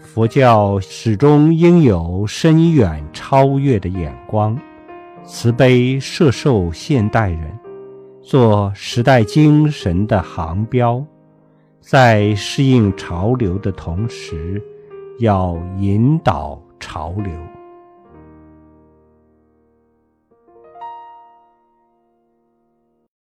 佛教始终应有深远超越的眼光慈悲摄受现代人做时代精神的航标在适应潮流的同时要引导潮流。